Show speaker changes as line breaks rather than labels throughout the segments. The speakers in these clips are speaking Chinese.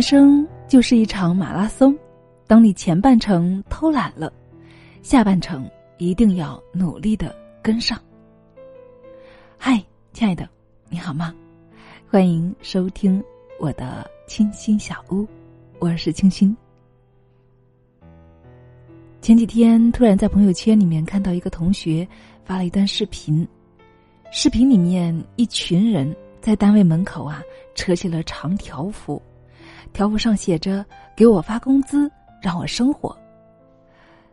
人生就是一场马拉松，当你前半程偷懒了，下半程一定要努力的跟上。嗨，亲爱的，你好吗？欢迎收听我的清新小屋，我是清新。前几天突然在朋友圈里面看到一个同学发了一段视频，视频里面一群人在单位门口啊扯起了长条幅。条幅上写着：“给我发工资，让我生活。”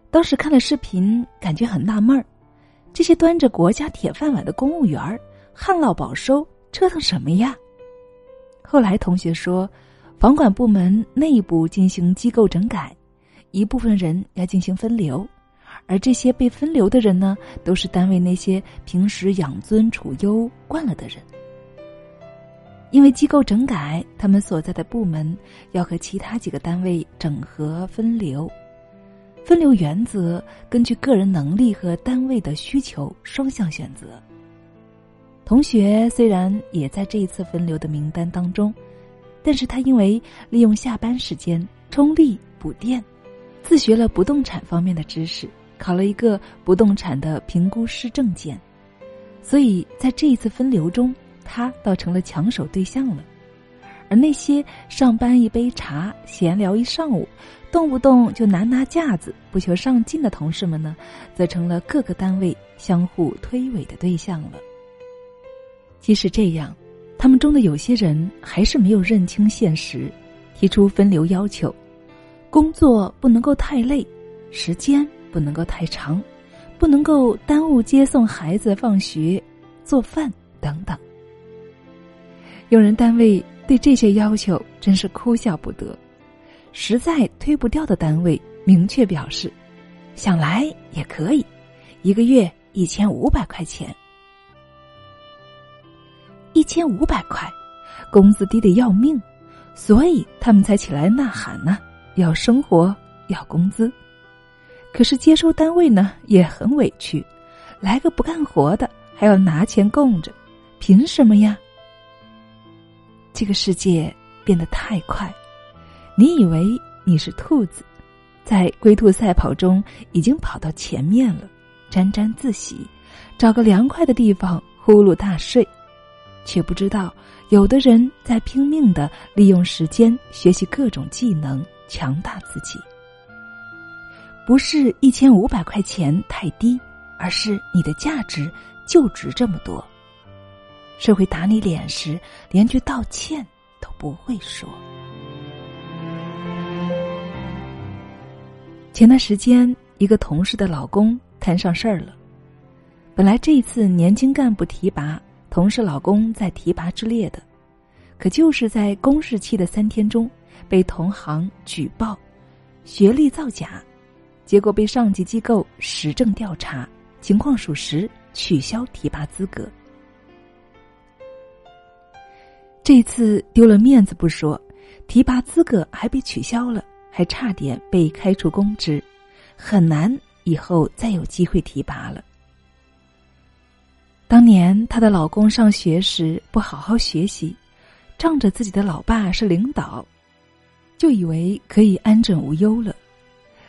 当时看了视频，感觉很纳闷儿：这些端着国家铁饭碗的公务员儿，旱涝保收，折腾什么呀？后来同学说，房管部门内部进行机构整改，一部分人要进行分流，而这些被分流的人呢，都是单位那些平时养尊处优惯了的人。因为机构整改，他们所在的部门要和其他几个单位整合分流。分流原则根据个人能力和单位的需求双向选择。同学虽然也在这一次分流的名单当中，但是他因为利用下班时间充力补电，自学了不动产方面的知识，考了一个不动产的评估师证件，所以在这一次分流中。他倒成了抢手对象了，而那些上班一杯茶，闲聊一上午，动不动就拿拿架子，不求上进的同事们呢，则成了各个单位相互推诿的对象了。即使这样，他们中的有些人还是没有认清现实，提出分流要求：工作不能够太累，时间不能够太长，不能够耽误接送孩子放学、做饭等等。用人单位对这些要求真是哭笑不得，实在推不掉的单位明确表示，想来也可以，一个月一千五百块钱，一千五百块，工资低得要命，所以他们才起来呐喊呢，要生活，要工资。可是接收单位呢也很委屈，来个不干活的还要拿钱供着，凭什么呀？这个世界变得太快，你以为你是兔子，在龟兔赛跑中已经跑到前面了，沾沾自喜，找个凉快的地方呼噜大睡，却不知道有的人在拼命的利用时间学习各种技能，强大自己。不是一千五百块钱太低，而是你的价值就值这么多。社会打你脸时，连句道歉都不会说。前段时间，一个同事的老公摊上事儿了。本来这一次年轻干部提拔，同事老公在提拔之列的，可就是在公示期的三天中，被同行举报学历造假，结果被上级机构实证调查，情况属实，取消提拔资格。这次丢了面子不说，提拔资格还被取消了，还差点被开除公职，很难以后再有机会提拔了。当年她的老公上学时不好好学习，仗着自己的老爸是领导，就以为可以安枕无忧了。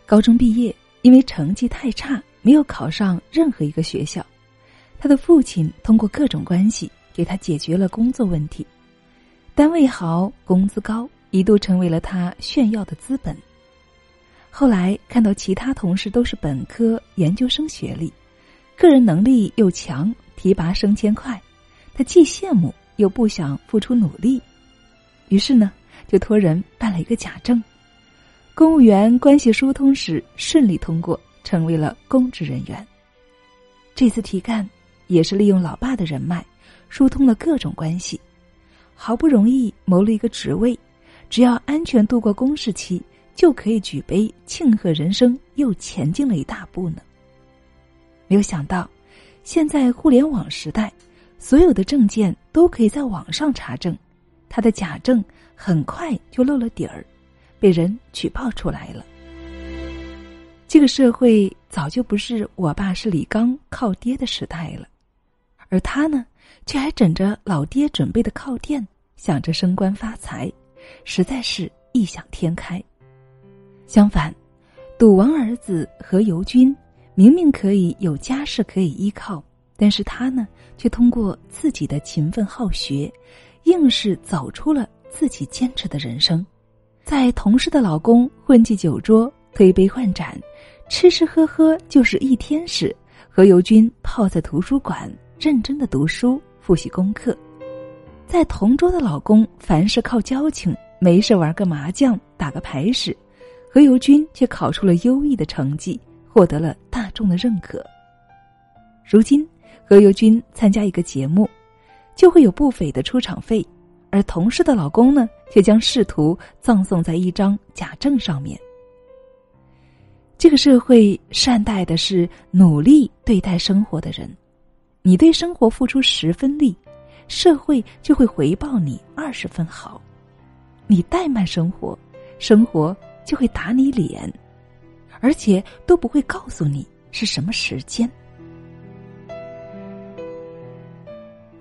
高中毕业，因为成绩太差，没有考上任何一个学校，他的父亲通过各种关系给他解决了工作问题。单位好，工资高，一度成为了他炫耀的资本。后来看到其他同事都是本科、研究生学历，个人能力又强，提拔升迁快，他既羡慕又不想付出努力，于是呢，就托人办了一个假证，公务员关系疏通时顺利通过，成为了公职人员。这次提干也是利用老爸的人脉，疏通了各种关系。好不容易谋了一个职位，只要安全度过公示期，就可以举杯庆贺人生又前进了一大步呢。没有想到，现在互联网时代，所有的证件都可以在网上查证，他的假证很快就露了底儿，被人举报出来了。这个社会早就不是我爸是李刚靠爹的时代了。而他呢，却还枕着老爹准备的靠垫，想着升官发财，实在是异想天开。相反，赌王儿子何猷君明明可以有家世可以依靠，但是他呢，却通过自己的勤奋好学，硬是走出了自己坚持的人生。在同事的老公混迹酒桌、推杯换盏、吃吃喝喝就是一天时，何猷君泡在图书馆认真的读书、复习功课。在同桌的老公凡事靠交情，没事玩个麻将、打个牌时，何猷君却考出了优异的成绩，获得了大众的认可。如今，何猷君参加一个节目，就会有不菲的出场费。而同事的老公呢，却将仕途葬送在一张假证上面。这个社会善待的是努力对待生活的人，你对生活付出十分力，社会就会回报你二十分好；你怠慢生活，生活就会打你脸，而且都不会告诉你是什么时间。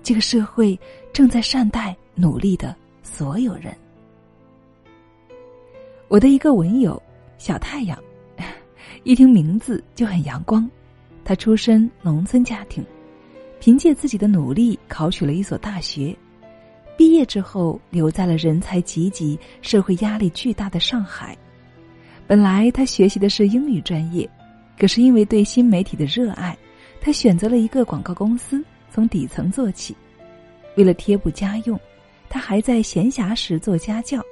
这个社会正在善待。努力的所有人。我的一个文友小太阳，一听名字就很阳光。他出身农村家庭，凭借自己的努力考取了一所大学。毕业之后，留在了人才济济、社会压力巨大的上海。本来他学习的是英语专业，可是因为对新媒体的热爱，他选择了一个广告公司，从底层做起。为了贴补家用。他还在闲暇时做家教，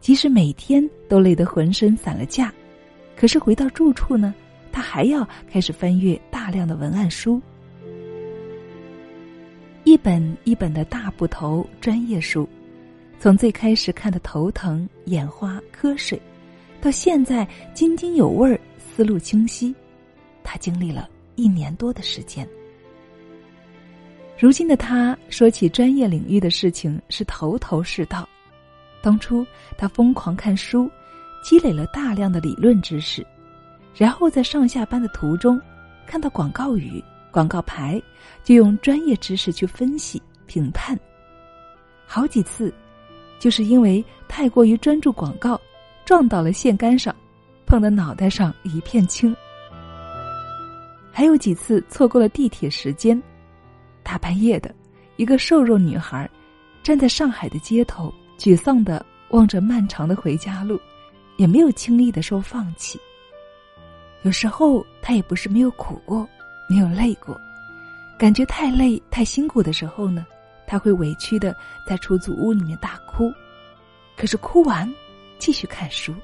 即使每天都累得浑身散了架，可是回到住处呢，他还要开始翻阅大量的文案书，一本一本的大部头专业书，从最开始看的头疼眼花瞌睡，到现在津津有味思路清晰，他经历了一年多的时间。如今的他说起专业领域的事情是头头是道。当初他疯狂看书，积累了大量的理论知识，然后在上下班的途中，看到广告语、广告牌，就用专业知识去分析评判。好几次，就是因为太过于专注广告，撞到了线杆上，碰得脑袋上一片青。还有几次错过了地铁时间。大半夜的，一个瘦弱女孩，站在上海的街头，沮丧的望着漫长的回家路，也没有轻易的说放弃。有时候，她也不是没有苦过，没有累过，感觉太累、太辛苦的时候呢，他会委屈的在出租屋里面大哭，可是哭完，继续看书，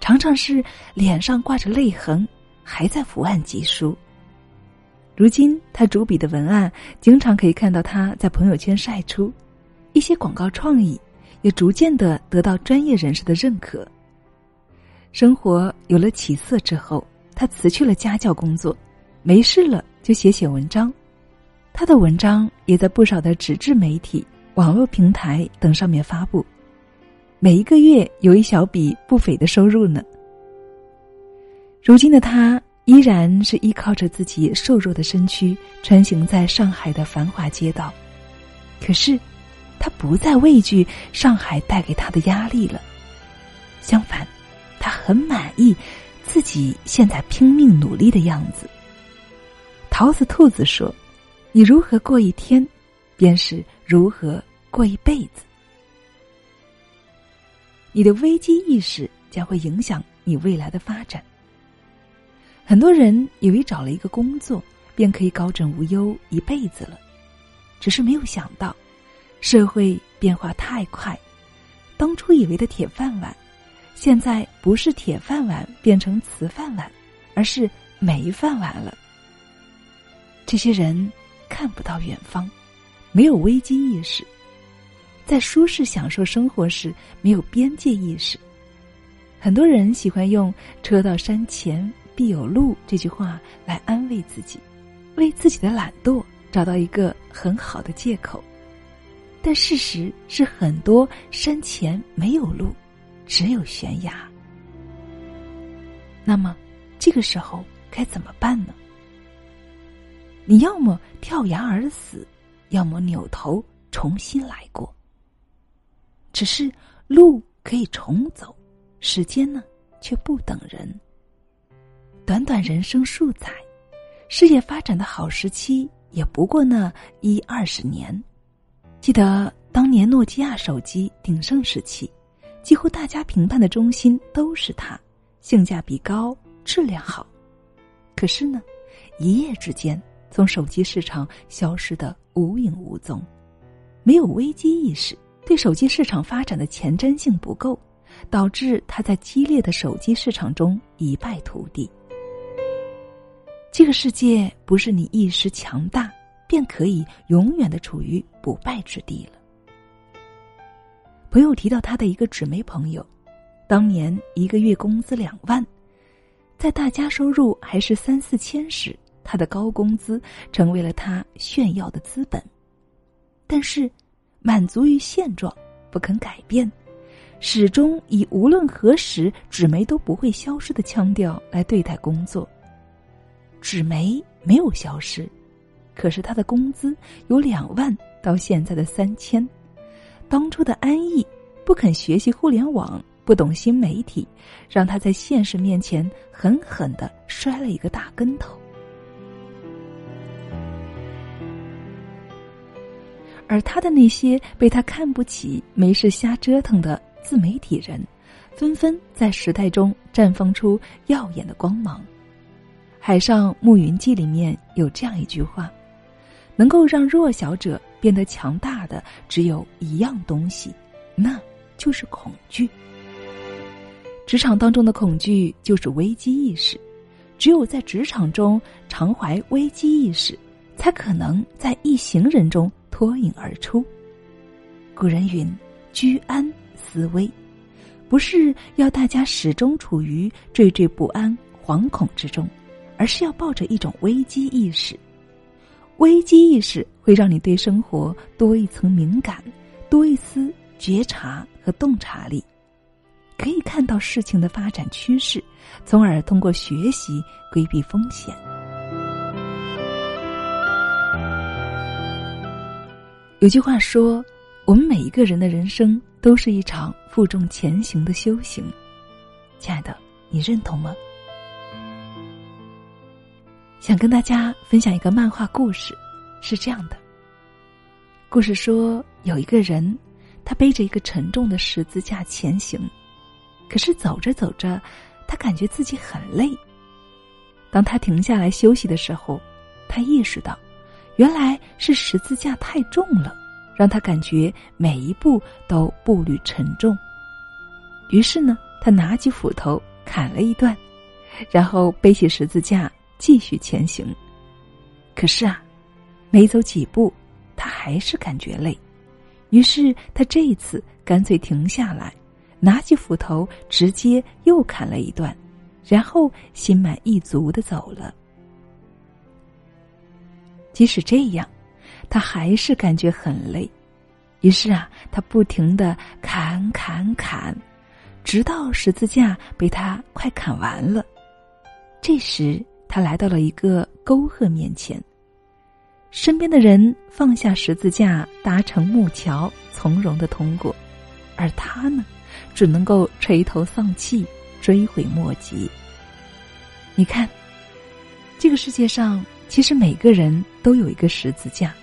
常常是脸上挂着泪痕，还在伏案疾书。如今，他主笔的文案经常可以看到他在朋友圈晒出一些广告创意，也逐渐的得到专业人士的认可。生活有了起色之后，他辞去了家教工作，没事了就写写文章。他的文章也在不少的纸质媒体、网络平台等上面发布，每一个月有一小笔不菲的收入呢。如今的他。依然是依靠着自己瘦弱的身躯穿行在上海的繁华街道，可是，他不再畏惧上海带给他的压力了。相反，他很满意自己现在拼命努力的样子。桃子兔子说：“你如何过一天，便是如何过一辈子。你的危机意识将会影响你未来的发展。”很多人以为找了一个工作便可以高枕无忧一辈子了，只是没有想到，社会变化太快，当初以为的铁饭碗，现在不是铁饭碗变成瓷饭碗，而是没饭碗了。这些人看不到远方，没有危机意识，在舒适享受生活时没有边界意识。很多人喜欢用“车到山前”。必有路这句话来安慰自己，为自己的懒惰找到一个很好的借口。但事实是，很多山前没有路，只有悬崖。那么，这个时候该怎么办呢？你要么跳崖而死，要么扭头重新来过。只是路可以重走，时间呢却不等人。短短人生数载，事业发展的好时期也不过那一二十年。记得当年诺基亚手机鼎盛时期，几乎大家评判的中心都是它，性价比高，质量好。可是呢，一夜之间从手机市场消失的无影无踪，没有危机意识，对手机市场发展的前瞻性不够，导致他在激烈的手机市场中一败涂地。这个世界不是你一时强大便可以永远的处于不败之地了。朋友提到他的一个纸媒朋友，当年一个月工资两万，在大家收入还是三四千时，他的高工资成为了他炫耀的资本。但是，满足于现状，不肯改变，始终以无论何时纸媒都不会消失的腔调来对待工作。纸媒没有消失，可是他的工资由两万到现在的三千。当初的安逸，不肯学习互联网，不懂新媒体，让他在现实面前狠狠的摔了一个大跟头。而他的那些被他看不起、没事瞎折腾的自媒体人，纷纷在时代中绽放出耀眼的光芒。《海上牧云记》里面有这样一句话：“能够让弱小者变得强大的只有一样东西，那就是恐惧。职场当中的恐惧就是危机意识，只有在职场中常怀危机意识，才可能在一行人中脱颖而出。”古人云：“居安思危”，不是要大家始终处于惴惴不安、惶恐之中。而是要抱着一种危机意识，危机意识会让你对生活多一层敏感，多一丝觉察和洞察力，可以看到事情的发展趋势，从而通过学习规避风险。有句话说：“我们每一个人的人生都是一场负重前行的修行。”亲爱的，你认同吗？想跟大家分享一个漫画故事，是这样的。故事说，有一个人，他背着一个沉重的十字架前行，可是走着走着，他感觉自己很累。当他停下来休息的时候，他意识到，原来是十字架太重了，让他感觉每一步都步履沉重。于是呢，他拿起斧头砍了一段，然后背起十字架。继续前行，可是啊，没走几步，他还是感觉累。于是他这一次干脆停下来，拿起斧头直接又砍了一段，然后心满意足的走了。即使这样，他还是感觉很累。于是啊，他不停的砍砍砍，直到十字架被他快砍完了。这时。他来到了一个沟壑面前，身边的人放下十字架，搭成木桥，从容的通过，而他呢，只能够垂头丧气，追悔莫及。你看，这个世界上其实每个人都有一个十字架，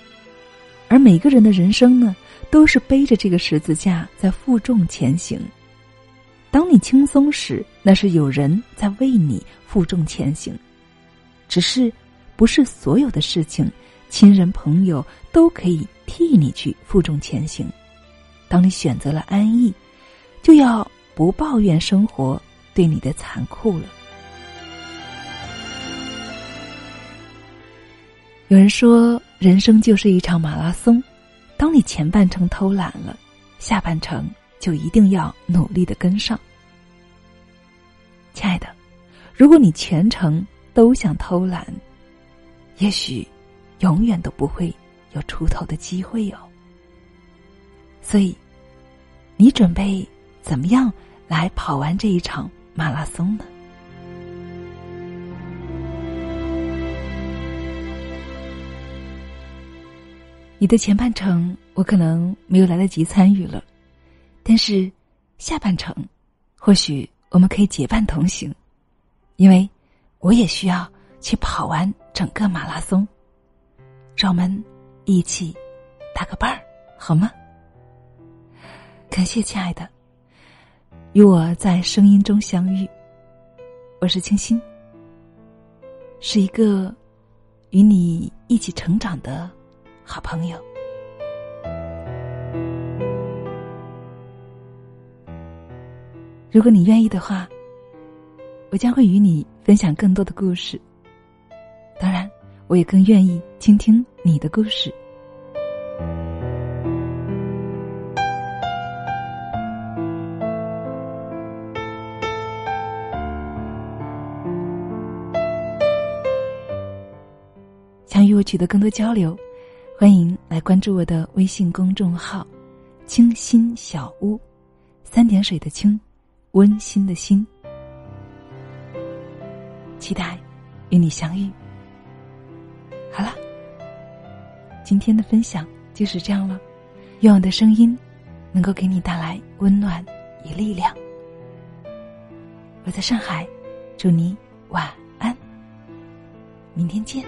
而每个人的人生呢，都是背着这个十字架在负重前行。当你轻松时，那是有人在为你负重前行。只是，不是所有的事情，亲人朋友都可以替你去负重前行。当你选择了安逸，就要不抱怨生活对你的残酷了。有人说，人生就是一场马拉松，当你前半程偷懒了，下半程就一定要努力的跟上。亲爱的，如果你全程。都想偷懒，也许永远都不会有出头的机会哦。所以，你准备怎么样来跑完这一场马拉松呢？你的前半程我可能没有来得及参与了，但是下半程，或许我们可以结伴同行，因为我也需要去跑完整个马拉松。让我们一起打个伴儿，好吗？感谢亲爱的，与我在声音中相遇。我是清新，是一个与你一起成长的好朋友。如果你愿意的话，我将会与你分享更多的故事。当然，我也更愿意倾听你的故事。想与我取得更多交流，欢迎来关注我的微信公众号“清新小屋”，三点水的清。温馨的心，期待与你相遇。好了，今天的分享就是这样了。愿我的声音能够给你带来温暖与力量。我在上海，祝你晚安，明天见。